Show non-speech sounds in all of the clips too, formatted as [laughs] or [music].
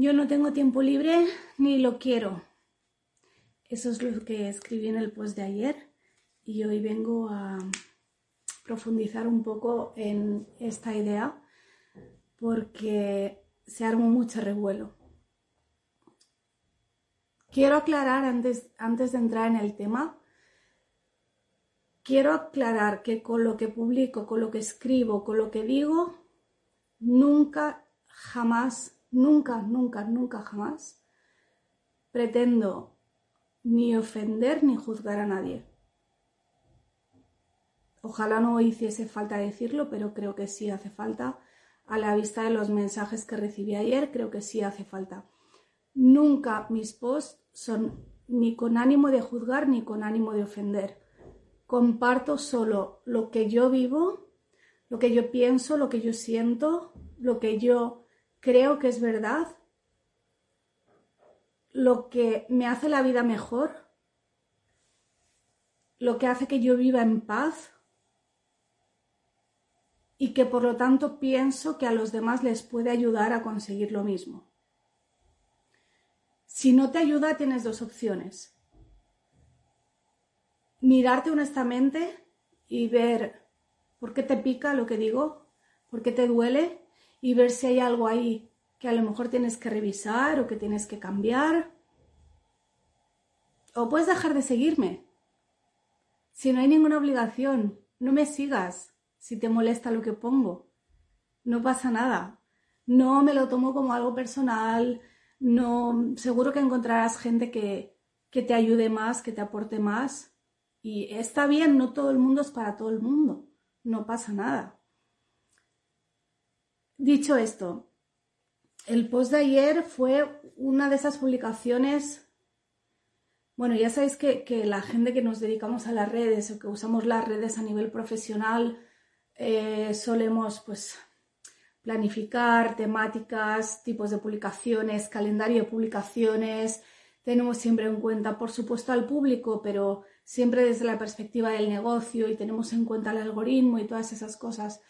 Yo no tengo tiempo libre ni lo quiero. Eso es lo que escribí en el post de ayer y hoy vengo a profundizar un poco en esta idea porque se armó mucho revuelo. Quiero aclarar antes, antes de entrar en el tema, quiero aclarar que con lo que publico, con lo que escribo, con lo que digo, nunca, jamás nunca, nunca, nunca, jamás pretendo ni ofender ni juzgar a nadie. Ojalá no hiciese falta decirlo, pero creo que sí hace falta. A la vista de los mensajes que recibí ayer, creo que sí hace falta. Nunca mis posts son ni con ánimo de juzgar ni con ánimo de ofender. Comparto solo lo que yo vivo, lo que yo pienso, lo que yo siento, lo que yo creo que es verdad, lo que me hace la vida mejor, lo que hace que yo viva en paz y que por lo tanto pienso que a los demás les puede ayudar a conseguir lo mismo. Si no te ayuda, tienes dos opciones. Mirarte honestamente y ver por qué te pica lo que digo, por qué te duele y ver si hay algo ahí que a lo mejor tienes que revisar o que tienes que cambiar. O puedes dejar de seguirme. Si no hay ninguna obligación, no me sigas si te molesta lo que pongo. No pasa nada. No me lo tomo como algo personal. No, seguro que encontrarás gente que, que te ayude más, que te aporte más. Y está bien, no todo el mundo es para todo el mundo. No pasa nada. Dicho esto, el post de ayer fue una de esas publicaciones. Bueno, ya sabéis que, la gente que nos dedicamos a las redes o que usamos las redes a nivel profesional eh, solemos pues planificar temáticas, tipos de publicaciones, calendario de publicaciones. Tenemos siempre en cuenta, por supuesto, al público, pero siempre desde la perspectiva del negocio y tenemos en cuenta el algoritmo y todas esas cosas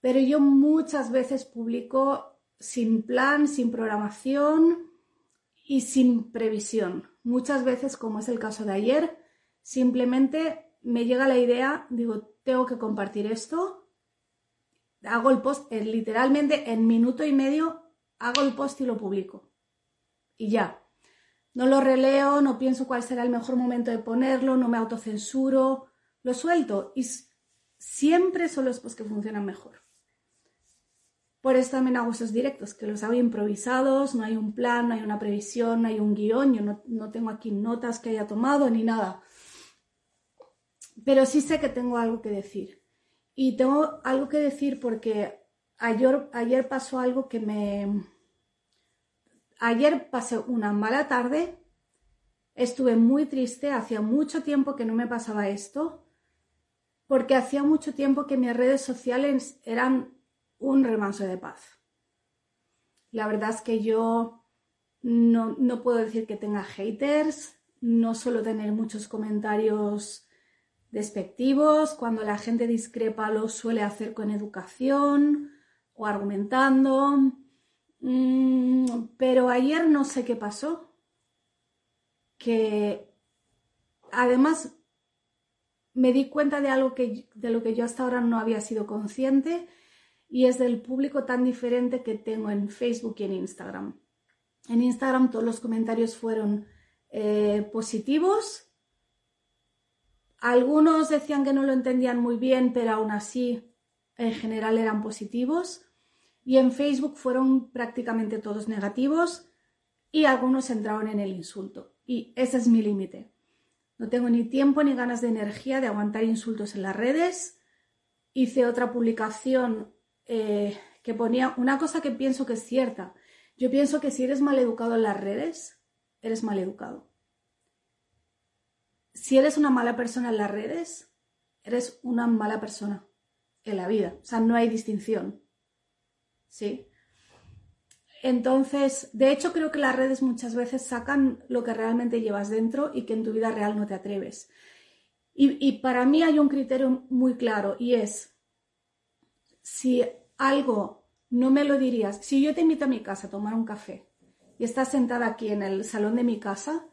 pero yo muchas veces publico sin plan, sin programación y sin previsión. Muchas veces, como es el caso de ayer, simplemente me llega la idea, digo, tengo que compartir esto, hago el post, eh, literalmente en minuto y medio hago el post y lo publico. Y ya. No lo releo, no pienso cuál será el mejor momento de ponerlo, no me autocensuro, lo suelto y siempre son los posts que funcionan mejor. Por eso también hago esos directos, que los hago improvisados, no hay un plan, no hay una previsión, no hay un guion, yo no, tengo aquí notas que haya tomado ni nada. Pero sí sé que tengo algo que decir. Y tengo algo que decir porque ayer, ayer pasó algo que me... Ayer pasé una mala tarde, estuve muy triste, hacía mucho tiempo que no me pasaba esto, porque hacía mucho tiempo que mis redes sociales eran un remanso de paz. La verdad es que yo no, no puedo decir que tenga haters, no suelo tener muchos comentarios despectivos, cuando la gente discrepa lo suele hacer con educación o argumentando, mm, pero ayer no sé qué pasó, que además me di cuenta de algo que, de lo que yo hasta ahora no había sido consciente y es del público tan diferente que tengo en Facebook y en Instagram. En Instagram todos los comentarios fueron eh, positivos. Algunos decían que no lo entendían muy bien, pero aún así en general eran positivos. Y en Facebook fueron prácticamente todos negativos y algunos entraron en el insulto. Y ese es mi límite. No tengo ni tiempo ni ganas de energía de aguantar insultos en las redes. Hice otra publicación eh, que ponía una cosa que pienso que es cierta. Yo pienso que si eres mal educado en las redes, eres mal educado. Si eres una mala persona en las redes, eres una mala persona en la vida. O sea, no hay distinción. ¿Sí? Entonces, de hecho, creo que las redes muchas veces sacan lo que realmente llevas dentro y que en tu vida real no te atreves. Y, y para mí hay un criterio muy claro y es, si algo no me lo dirías, si yo te invito a mi casa a tomar un café y estás sentada aquí en el salón de mi casa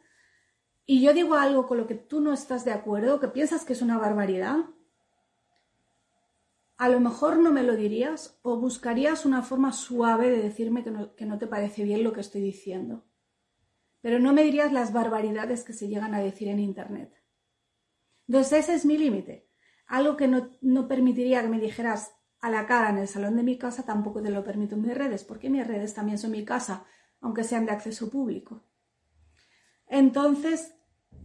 y yo digo algo con lo que tú no estás de acuerdo, que piensas que es una barbaridad, a lo mejor no me lo dirías o buscarías una forma suave de decirme que no, que no, te parece bien lo que estoy diciendo. Pero no me dirías las barbaridades que se llegan a decir en Internet. Entonces ese es mi límite. Algo que no, no, permitiría que me dijeras a la cara en el salón de mi casa, tampoco te lo permito en mis redes, porque mis redes también son mi casa, aunque sean de acceso público. Entonces,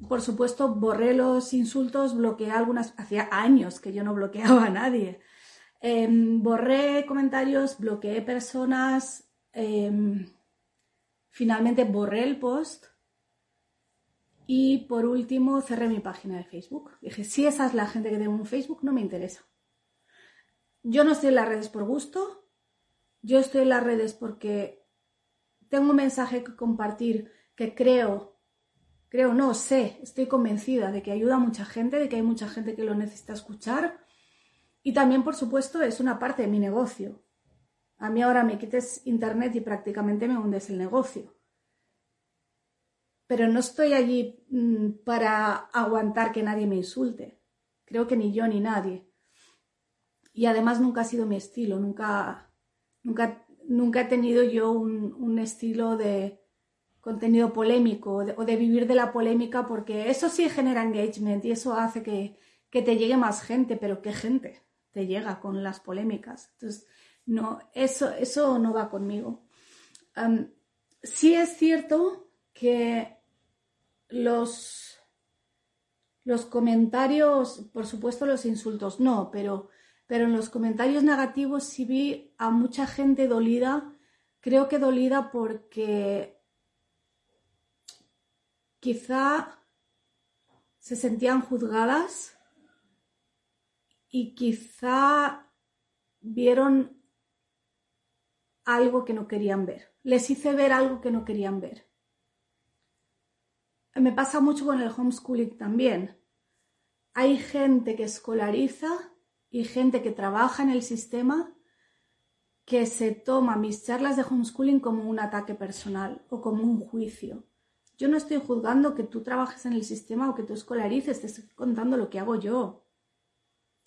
por supuesto, borré los insultos, bloqueé algunas, hacía años que yo no bloqueaba a nadie. Eh, borré comentarios, bloqueé personas, eh, finalmente borré el post y por último cerré mi página de Facebook. Dije, si esa es la gente que tengo en Facebook, no me interesa. Yo no estoy en las redes por gusto, yo estoy en las redes porque tengo un mensaje que compartir que creo, creo, no sé, estoy convencida de que ayuda a mucha gente, de que hay mucha gente que lo necesita escuchar y también, por supuesto, es una parte de mi negocio. A mí ahora me quites internet y prácticamente me hundes el negocio. Pero no estoy allí mm, para aguantar que nadie me insulte. Creo que ni yo ni nadie. Y además nunca ha sido mi estilo, nunca, nunca, nunca he tenido yo un, un estilo de contenido polémico o de, vivir de la polémica porque eso sí genera engagement y eso hace que, que te llegue más gente, pero ¿qué gente? te llega con las polémicas. Entonces, no, eso, eso no va conmigo. Sí es cierto que los, los comentarios, por supuesto los insultos no, pero, pero en los comentarios negativos sí vi a mucha gente dolida, creo que dolida porque quizá se sentían juzgadas y quizá vieron algo que no querían ver. Les hice ver algo que no querían ver. Me pasa mucho con el homeschooling también. Hay gente que escolariza y gente que trabaja en el sistema que se toma mis charlas de homeschooling como un ataque personal o como un juicio. Yo no estoy juzgando que tú trabajes en el sistema o que tú escolarices, te estoy contando lo que hago yo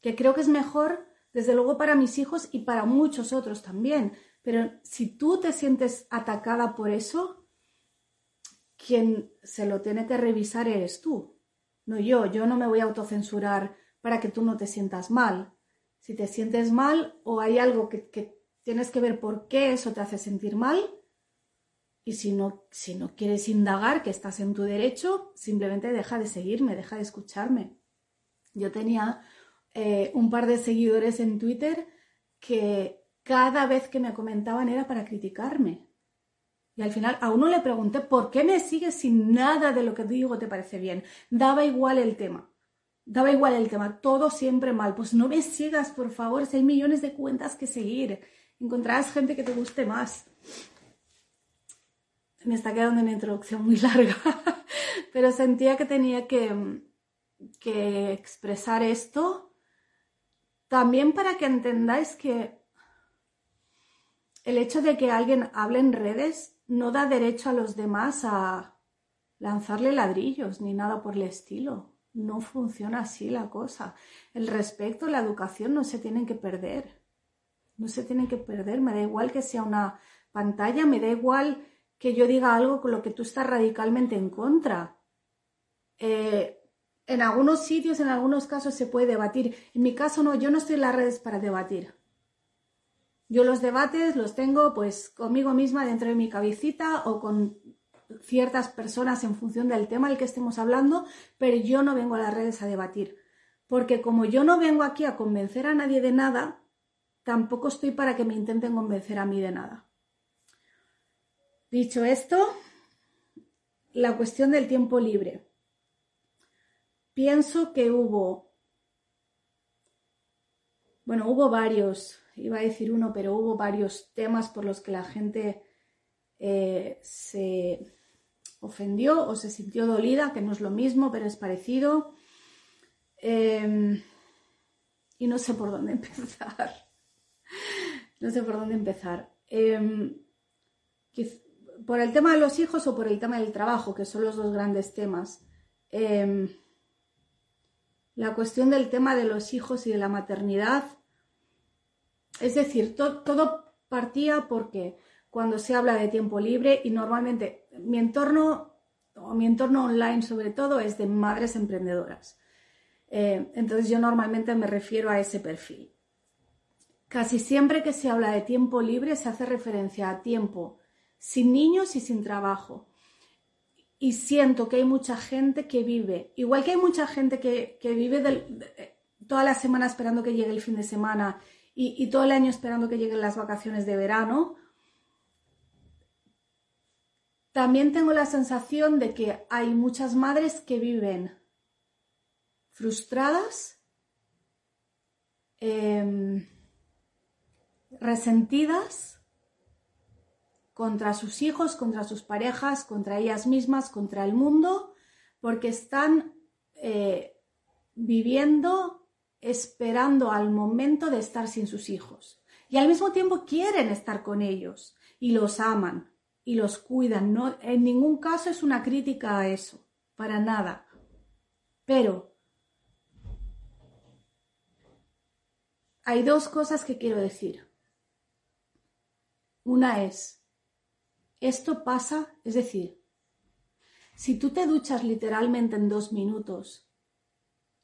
que creo que es mejor, desde luego, para mis hijos y para muchos otros también. Pero si tú te sientes atacada por eso, quien se lo tiene que revisar eres tú, no yo. Yo no me voy a autocensurar para que tú no te sientas mal. Si te sientes mal o hay algo que, tienes que ver por qué eso te hace sentir mal, y si no, si no quieres indagar, que estás en tu derecho, simplemente deja de seguirme, deja de escucharme. Yo tenía eh, un par de seguidores en Twitter que cada vez que me comentaban era para criticarme. Y al final a uno le pregunté, ¿por qué me sigues sin nada de lo que digo te parece bien? Daba igual el tema. Daba igual el tema, todo siempre mal. Pues no me sigas, por favor, si hay millones de cuentas que seguir. Encontrarás gente que te guste más. Me está quedando una introducción muy larga, [laughs] pero sentía que tenía que, que expresar esto también para que entendáis que el hecho de que alguien hable en redes no da derecho a los demás a lanzarle ladrillos ni nada por el estilo. No funciona así la cosa. El respeto, la educación no se tienen que perder. No se tienen que perder. Me da igual que sea una pantalla, me da igual que yo diga algo con lo que tú estás radicalmente en contra. Eh, en algunos sitios, en algunos casos se puede debatir. En mi caso no, yo no estoy en las redes para debatir. Yo los debates los tengo pues conmigo misma dentro de mi cabecita o con ciertas personas en función del tema del que estemos hablando, pero yo no vengo a las redes a debatir. Porque como yo no vengo aquí a convencer a nadie de nada, tampoco estoy para que me intenten convencer a mí de nada. Dicho esto, la cuestión del tiempo libre. Pienso que hubo, bueno, hubo varios, iba a decir uno, pero hubo varios temas por los que la gente eh, se ofendió o se sintió dolida, que no es lo mismo, pero es parecido. Em, y no sé por dónde [laughs] empezar. no sé por dónde empezar. Em, por el tema de los hijos o por el tema del trabajo, que son los dos grandes temas. Em, la cuestión del tema de los hijos y de la maternidad. Es decir, todo partía porque cuando se habla de tiempo libre y normalmente mi entorno o mi entorno online sobre todo es de madres emprendedoras. Eh, entonces yo normalmente me refiero a ese perfil. Casi siempre que se habla de tiempo libre se hace referencia a tiempo sin niños y sin trabajo. Y siento que hay mucha gente que vive, igual que hay mucha gente que, vive eh, toda la semana esperando que llegue el fin de semana y, y todo el año esperando que lleguen las vacaciones de verano, también tengo la sensación de que hay muchas madres que viven frustradas, em, resentidas contra sus hijos, contra sus parejas, contra ellas mismas, contra el mundo, porque están eh, viviendo esperando al momento de estar sin sus hijos. Y al mismo tiempo quieren estar con ellos y los aman y los cuidan. No, en ningún caso es una crítica a eso, para nada. Pero hay dos cosas que quiero decir. Una es, esto pasa, es decir, si tú te duchas literalmente en dos minutos,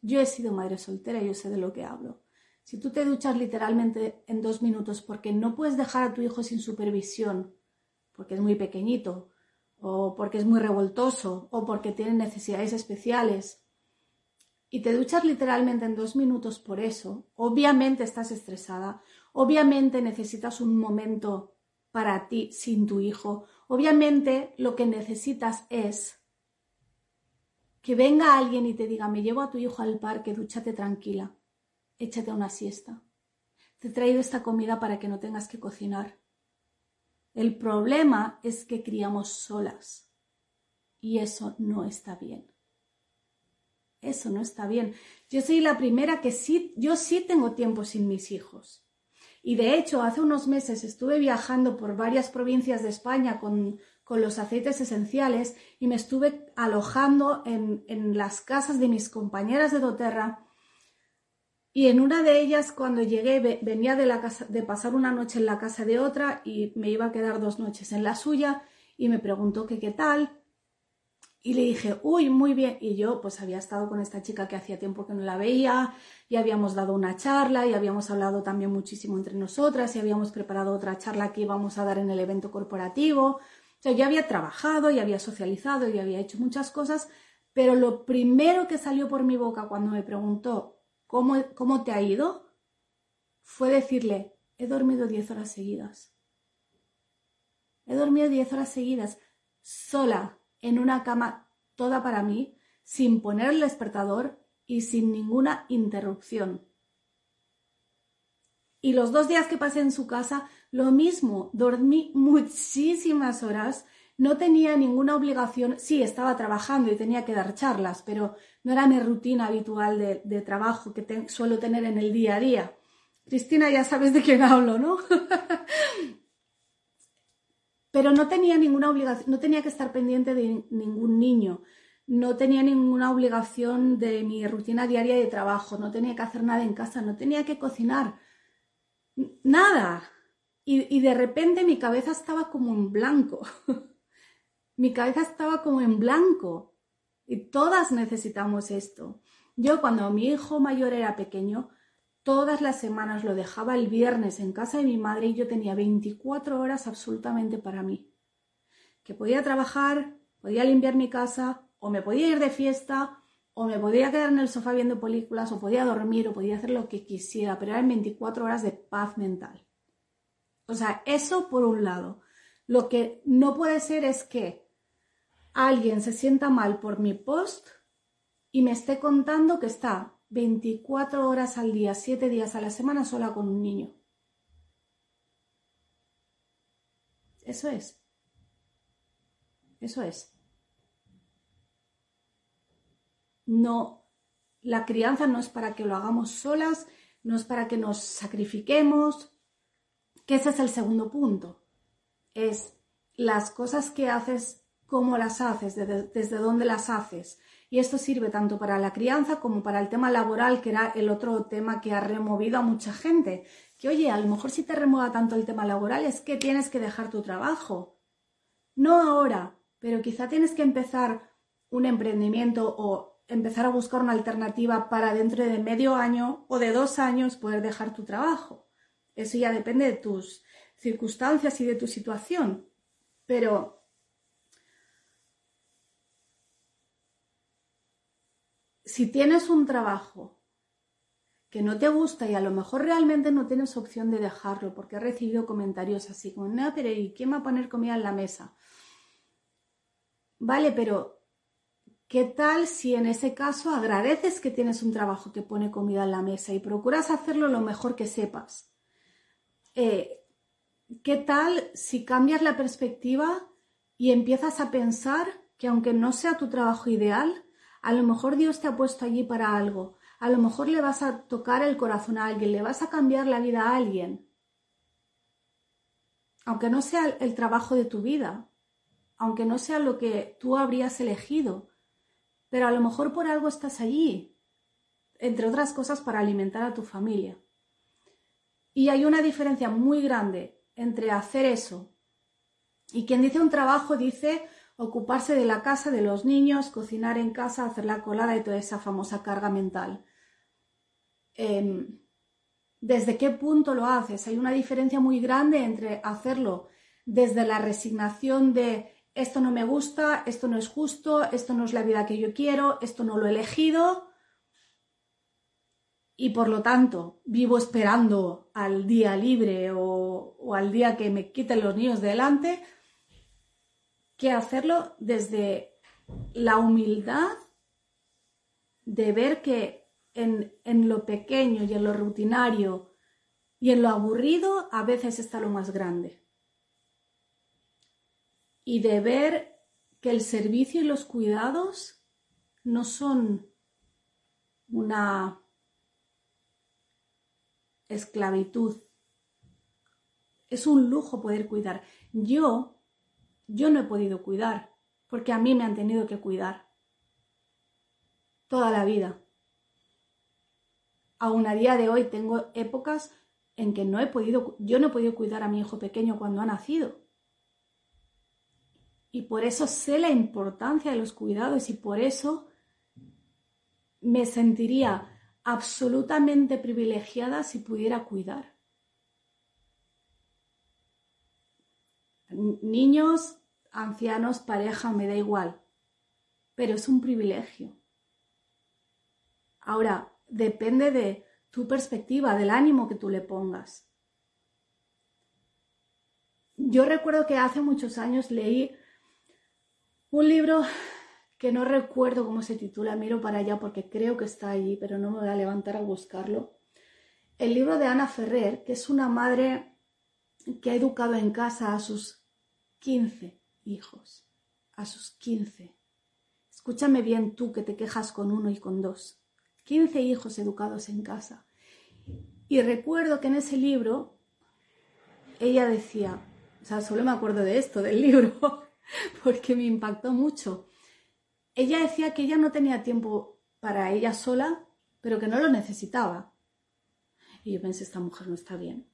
yo he sido madre soltera, yo sé de lo que hablo. Si tú te duchas literalmente en dos minutos porque no puedes dejar a tu hijo sin supervisión porque es muy pequeñito, o porque es muy revoltoso, o porque tiene necesidades especiales, y te duchas literalmente en dos minutos por eso, obviamente estás estresada, obviamente necesitas un momento para ti sin tu hijo, obviamente lo que necesitas es que venga alguien y te diga, me llevo a tu hijo al parque, dúchate tranquila, échate una siesta. Te he traído esta comida para que no tengas que cocinar. El problema es que criamos solas y eso no está bien. Eso no está bien. Yo soy la primera que sí, yo sí tengo tiempo sin mis hijos. Y de hecho, hace unos meses estuve viajando por varias provincias de España con, los aceites esenciales y me estuve alojando en, en las casas de mis compañeras de doTERRA y en una de ellas, cuando llegué, venía de, la casa, de pasar una noche en la casa de otra y me iba a quedar dos noches en la suya y me preguntó que qué tal. Y le dije, uy, muy bien. Y yo pues había estado con esta chica que hacía tiempo que no la veía y habíamos dado una charla y habíamos hablado también muchísimo entre nosotras y habíamos preparado otra charla que íbamos a dar en el evento corporativo. O sea, yo había trabajado y había socializado y había hecho muchas cosas, pero lo primero que salió por mi boca cuando me preguntó ¿Cómo, te ha ido? Fue decirle, he dormido 10 horas seguidas. He dormido 10 horas seguidas, sola, en una cama toda para mí, sin poner el despertador y sin ninguna interrupción. Y los dos días que pasé en su casa, lo mismo, dormí muchísimas horas no tenía ninguna obligación, sí, estaba trabajando y tenía que dar charlas, pero no era mi rutina habitual de, trabajo que suelo tener en el día a día. Cristina, ya sabes de quién hablo, ¿no? [laughs] pero no tenía ninguna obligación, no tenía que estar pendiente de ningún niño, no tenía ninguna obligación de mi rutina diaria de trabajo, no tenía que hacer nada en casa, no tenía que cocinar, nada. Y, y de repente mi cabeza estaba como en blanco. [laughs] mi cabeza estaba como en blanco. Y todas necesitamos esto. Yo cuando mi hijo mayor era pequeño, todas las semanas lo dejaba el viernes en casa de mi madre y yo tenía 24 horas absolutamente para mí. Que podía trabajar, podía limpiar mi casa, o me podía ir de fiesta, o me podía quedar en el sofá viendo películas, o podía dormir, o podía hacer lo que quisiera, pero eran 24 horas de paz mental. O sea, eso por un lado. Lo que no puede ser es que alguien se sienta mal por mi post y me esté contando que está 24 horas al día, 7 días a la semana sola con un niño. Eso es. Eso es. No, la crianza no es para que lo hagamos solas, no es para que nos sacrifiquemos, que ese es el segundo punto. Es las cosas que haces, cómo las haces, desde, dónde las haces. Y esto sirve tanto para la crianza como para el tema laboral, que era el otro tema que ha removido a mucha gente. Que oye, a lo mejor si te remueva tanto el tema laboral es que tienes que dejar tu trabajo. No ahora, pero quizá tienes que empezar un emprendimiento o empezar a buscar una alternativa para dentro de medio año o de dos años poder dejar tu trabajo. Eso ya depende de tus circunstancias y de tu situación. Pero si tienes un trabajo que no te gusta y a lo mejor realmente no tienes opción de dejarlo, porque he recibido comentarios así como, no, pero ¿y quién va a poner comida en la mesa? Vale, pero ¿qué tal si en ese caso agradeces que tienes un trabajo que pone comida en la mesa y procuras hacerlo lo mejor que sepas? Eh, ¿Qué tal si cambias la perspectiva y empiezas a pensar que aunque no sea tu trabajo ideal, a lo mejor Dios te ha puesto allí para algo, a lo mejor le vas a tocar el corazón a alguien, le vas a cambiar la vida a alguien, aunque no sea el trabajo de tu vida, aunque no sea lo que tú habrías elegido, pero a lo mejor por algo estás allí, entre otras cosas para alimentar a tu familia. Y hay una diferencia muy grande entre hacer eso. Y quien dice un trabajo dice ocuparse de la casa, de los niños, cocinar en casa, hacer la colada y toda esa famosa carga mental. Em, ¿Desde qué punto lo haces? Hay una diferencia muy grande entre hacerlo desde la resignación de esto no me gusta, esto no es justo, esto no es la vida que yo quiero, esto no lo he elegido y por lo tanto vivo esperando al día libre o, al día que me quiten los niños delante, que hacerlo desde la humildad de ver que en, en lo pequeño y en lo rutinario y en lo aburrido a veces está lo más grande y de ver que el servicio y los cuidados no son una esclavitud. Es un lujo poder cuidar. Yo, yo no he podido cuidar porque a mí me han tenido que cuidar toda la vida. Aún a día de hoy tengo épocas en que no he podido, yo no he podido cuidar a mi hijo pequeño cuando ha nacido y por eso sé la importancia de los cuidados y por eso me sentiría absolutamente privilegiada si pudiera cuidar. Niños, ancianos, pareja, me da igual, pero es un privilegio. Ahora, depende de tu perspectiva, del ánimo que tú le pongas. Yo recuerdo que hace muchos años leí un libro que no recuerdo cómo se titula, miro para allá porque creo que está allí, pero no me voy a levantar a buscarlo. El libro de Ana Ferrer, que es una madre que ha educado en casa a sus 15 hijos, a sus 15. Escúchame bien tú que te quejas con uno y con dos. 15 hijos educados en casa. Y recuerdo que en ese libro ella decía, o sea, solo me acuerdo de esto, del libro, [laughs] porque me impactó mucho. Ella decía que ella no tenía tiempo para ella sola, pero que no lo necesitaba. Y yo pensé, esta mujer no está bien.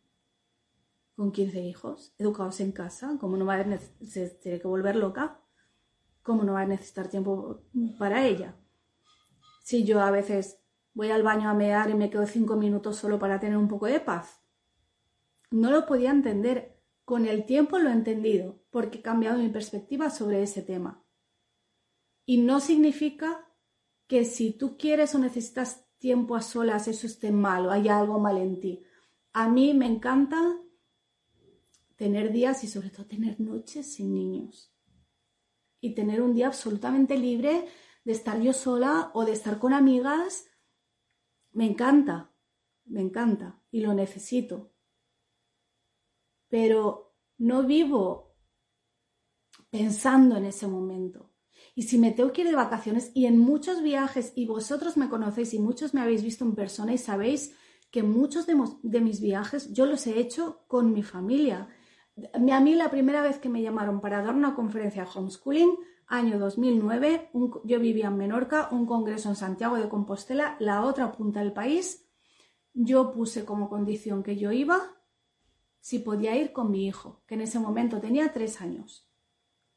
Con 15 hijos, educados en casa, ¿cómo no va a se que volver loca? ¿Cómo no va a necesitar tiempo para ella? Si yo a veces voy al baño a mear y me quedo cinco minutos solo para tener un poco de paz. No lo podía entender con el tiempo lo he entendido, porque he cambiado mi perspectiva sobre ese tema. Y no significa que si tú quieres o necesitas tiempo a solas, eso esté mal o hay algo mal en ti. A mí me encanta tener días y sobre todo tener noches sin niños. Y tener un día absolutamente libre de estar yo sola o de estar con amigas. Me encanta, me encanta y lo necesito. Pero no vivo pensando en ese momento. Y si me tengo que ir de vacaciones y en muchos viajes, y vosotros me conocéis y muchos me habéis visto en persona y sabéis que muchos de, mis viajes yo los he hecho con mi familia. A mí la primera vez que me llamaron para dar una conferencia de homeschooling, año 2009, yo vivía en Menorca, un congreso en Santiago de Compostela, la otra punta del país, yo puse como condición que yo iba si podía ir con mi hijo, que en ese momento tenía tres años.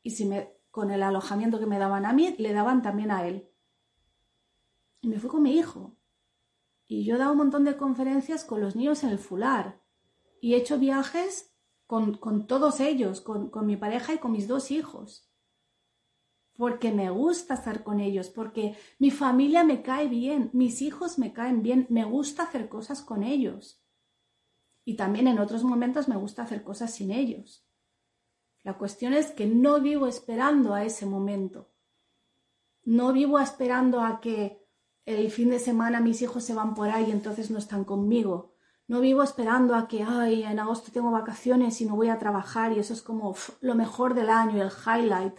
Y si me, con el alojamiento que me daban a mí, le daban también a él. Y me fui con mi hijo. Y yo he dado un montón de conferencias con los niños en el fular. Y he hecho viajes con, todos ellos, con, con mi pareja y con mis dos hijos. Porque me gusta estar con ellos, porque mi familia me cae bien, mis hijos me caen bien, me gusta hacer cosas con ellos. Y también en otros momentos me gusta hacer cosas sin ellos. La cuestión es que no vivo esperando a ese momento. No vivo esperando a que el fin de semana mis hijos se van por ahí y entonces no están conmigo. No vivo esperando a que, ay, en agosto tengo vacaciones y no voy a trabajar y eso es como lo mejor del año, el highlight.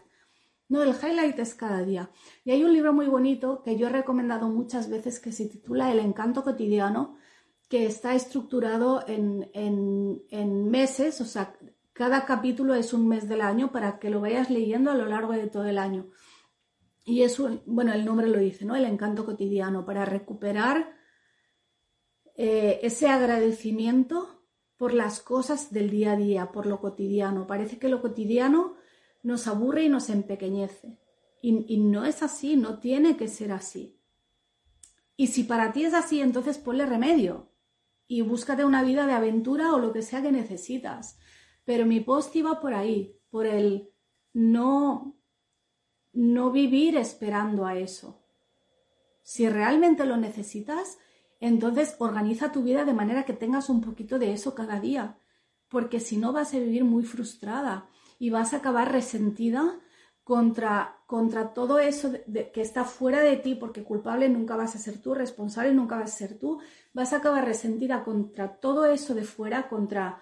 No, el highlight es cada día. Y hay un libro muy bonito que yo he recomendado muchas veces que se titula El encanto cotidiano, que está estructurado en, en meses, o sea, cada capítulo es un mes del año para que lo vayas leyendo a lo largo de todo el año. Y eso, bueno, el nombre lo dice, ¿no? El encanto cotidiano, para recuperar eh, ese agradecimiento por las cosas del día a día, por lo cotidiano. Parece que lo cotidiano nos aburre y nos empequeñece. Y, no es así, no tiene que ser así. Y si para ti es así, entonces ponle remedio y búscate una vida de aventura o lo que sea que necesitas. Pero mi post iba por ahí, por el no, no vivir esperando a eso. Si realmente lo necesitas, entonces organiza tu vida de manera que tengas un poquito de eso cada día, porque si no vas a vivir muy frustrada y vas a acabar resentida contra, contra todo eso que está fuera de ti, porque culpable nunca vas a ser tú, responsable nunca vas a ser tú, vas a acabar resentida contra todo eso de fuera, contra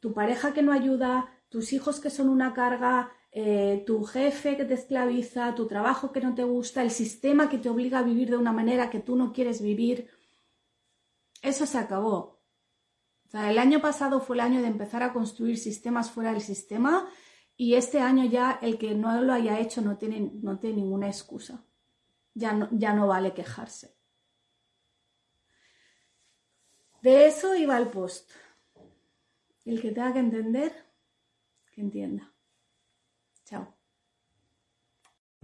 tu pareja que no ayuda, tus hijos que son una carga, eh, tu jefe que te esclaviza, tu trabajo que no te gusta, el sistema que te obliga a vivir de una manera que tú no quieres vivir. Eso se acabó. el año pasado fue el año de empezar a construir sistemas fuera del sistema y este año ya el que no lo haya hecho no tiene, no tiene ninguna excusa. Ya no, ya no vale quejarse. De eso iba el post. El que tenga que entender, que entienda. Chao.